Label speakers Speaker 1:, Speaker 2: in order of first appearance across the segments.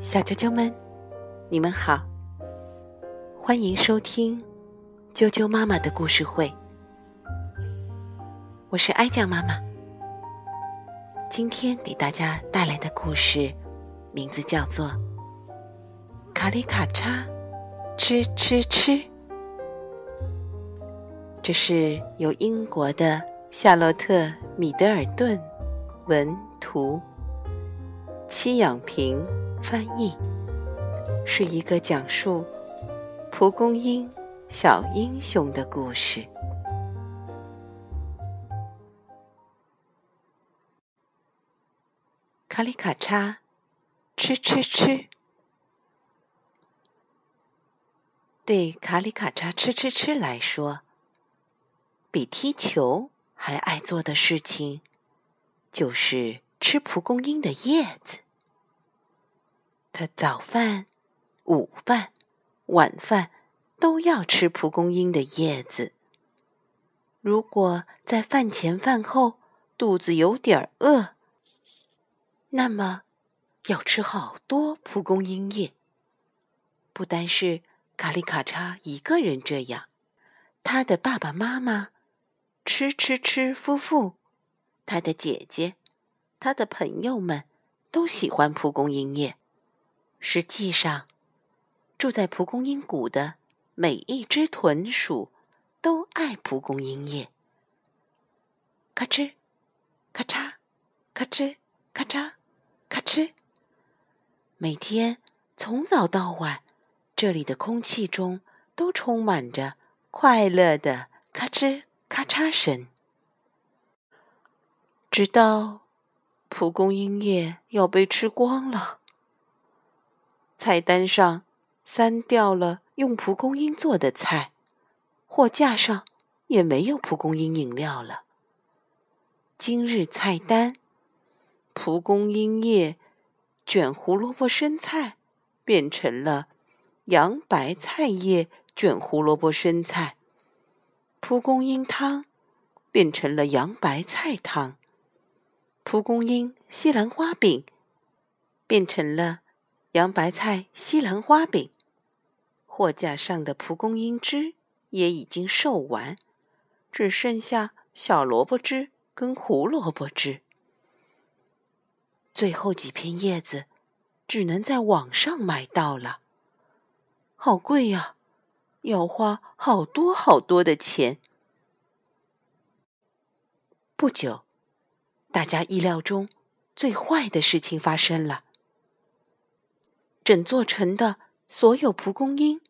Speaker 1: 小啾啾们，你们好，欢迎收听啾啾妈妈的故事会。我是哀酱妈妈，今天给大家带来的故事名字叫做《卡里卡嚓吃吃吃》，这是由英国的夏洛特·米德尔顿文图，戚养平翻译，是一个讲述蒲公英小英雄的故事。卡里卡嚓，吃吃吃。对卡里卡嚓吃吃吃来说，比踢球还爱做的事情，就是吃蒲公英的叶子。他早饭、午饭、晚饭都要吃蒲公英的叶子。如果在饭前饭后肚子有点饿，那么，要吃好多蒲公英叶。不单是卡里卡嚓一个人这样，他的爸爸妈妈、吃吃吃夫妇、他的姐姐、他的朋友们都喜欢蒲公英叶。实际上，住在蒲公英谷的每一只豚鼠都爱蒲公英叶。咔哧，咔嚓，咔哧，咔嚓。咔哧！每天从早到晚，这里的空气中都充满着快乐的咔哧咔嚓声。直到蒲公英叶要被吃光了，菜单上删掉了用蒲公英做的菜，货架上也没有蒲公英饮料了。今日菜单。蒲公英叶卷胡萝卜生菜变成了洋白菜叶卷胡萝卜生菜，蒲公英汤变成了洋白菜汤，蒲公英西兰花饼变成了洋白菜西兰花饼。货架上的蒲公英汁也已经售完，只剩下小萝卜汁跟胡萝卜汁。最后几片叶子，只能在网上买到了。好贵呀，要花好多好多的钱。不久，大家意料中最坏的事情发生了：整座城的所有蒲公英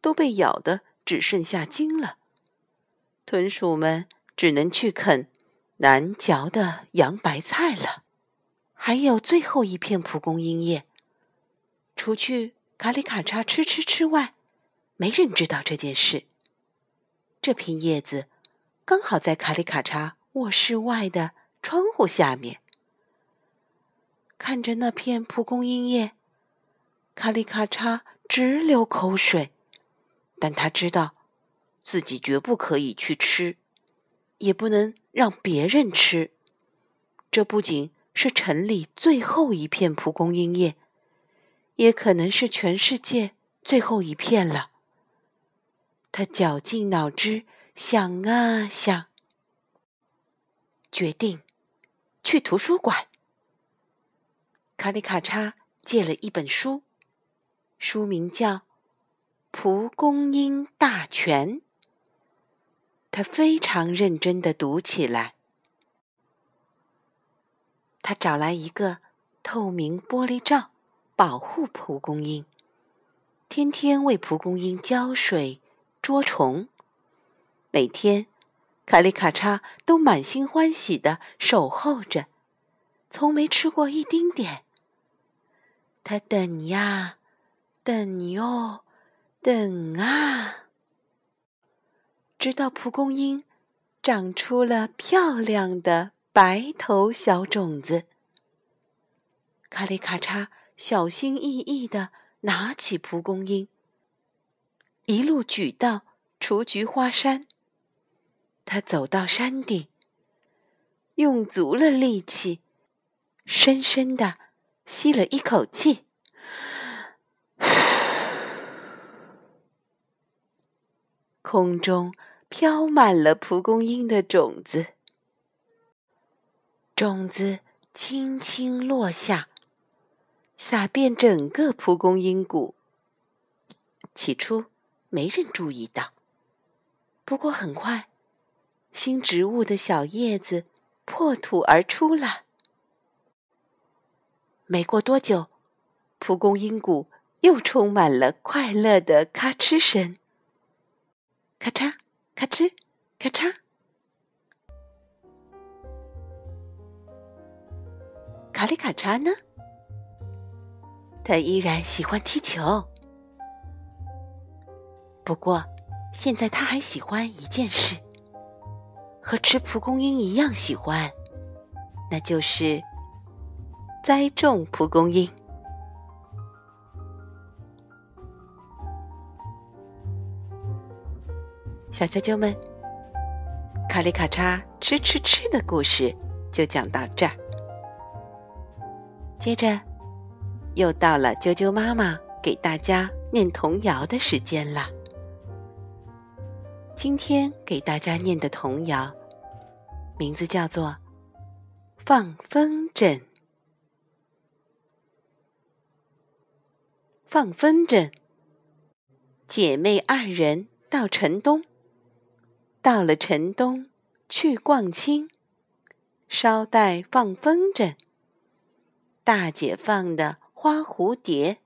Speaker 1: 都被咬得只剩下茎了。豚鼠们只能去啃难嚼的洋白菜了。还有最后一片蒲公英叶，除去卡里卡嚓吃吃吃外，没人知道这件事。这片叶子刚好在卡里卡嚓卧室外的窗户下面。看着那片蒲公英叶，卡里卡嚓直流口水，但他知道自己绝不可以去吃，也不能让别人吃。这不仅……是城里最后一片蒲公英叶，也可能是全世界最后一片了。他绞尽脑汁想啊想，决定去图书馆。卡里卡嚓借了一本书，书名叫《蒲公英大全》。他非常认真的读起来。他找来一个透明玻璃罩，保护蒲公英。天天为蒲公英浇水、捉虫。每天，卡里卡嚓都满心欢喜的守候着，从没吃过一丁点。他等呀，等哟，等啊，直到蒲公英长出了漂亮的。白头小种子，卡里卡嚓小心翼翼的拿起蒲公英，一路举到雏菊花山。他走到山顶，用足了力气，深深的吸了一口气，空中飘满了蒲公英的种子，种子轻轻落下，洒遍整个蒲公英谷。起初没人注意到，不过很快，新植物的小叶子破土而出了。没过多久，蒲公英谷又充满了快乐的咔哧声，咔嚓，咔哧，咔嚓。卡里卡嚓呢？他依然喜欢踢球，不过现在他还喜欢一件事，和吃蒲公英一样喜欢，那就是。栽种蒲公英，小啾啾们，卡里卡嚓吃吃吃的故事就讲到这儿。接着，又到了啾啾妈妈给大家念童谣的时间了。今天给大家念的童谣，名字叫做《放风筝》。放风筝，姐妹二人到城东，到了城东去逛青，捎带放风筝。大姐放的花蝴蝶，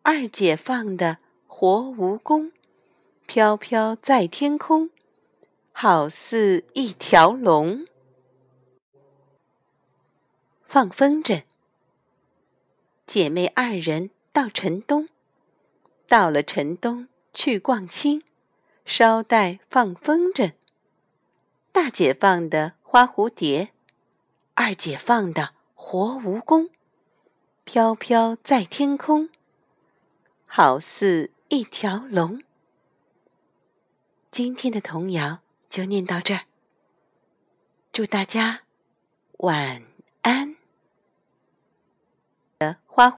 Speaker 1: 二姐放的活蜈蚣，飘飘在天空，好似一条龙。放风筝，姐妹二人。到城东，到了城东去逛青，捎带放风筝。大姐放的花蝴蝶，二姐放的活蜈蚣，飘飘在天空，好似一条龙。今天的童谣就念到这儿，祝大家晚安。花。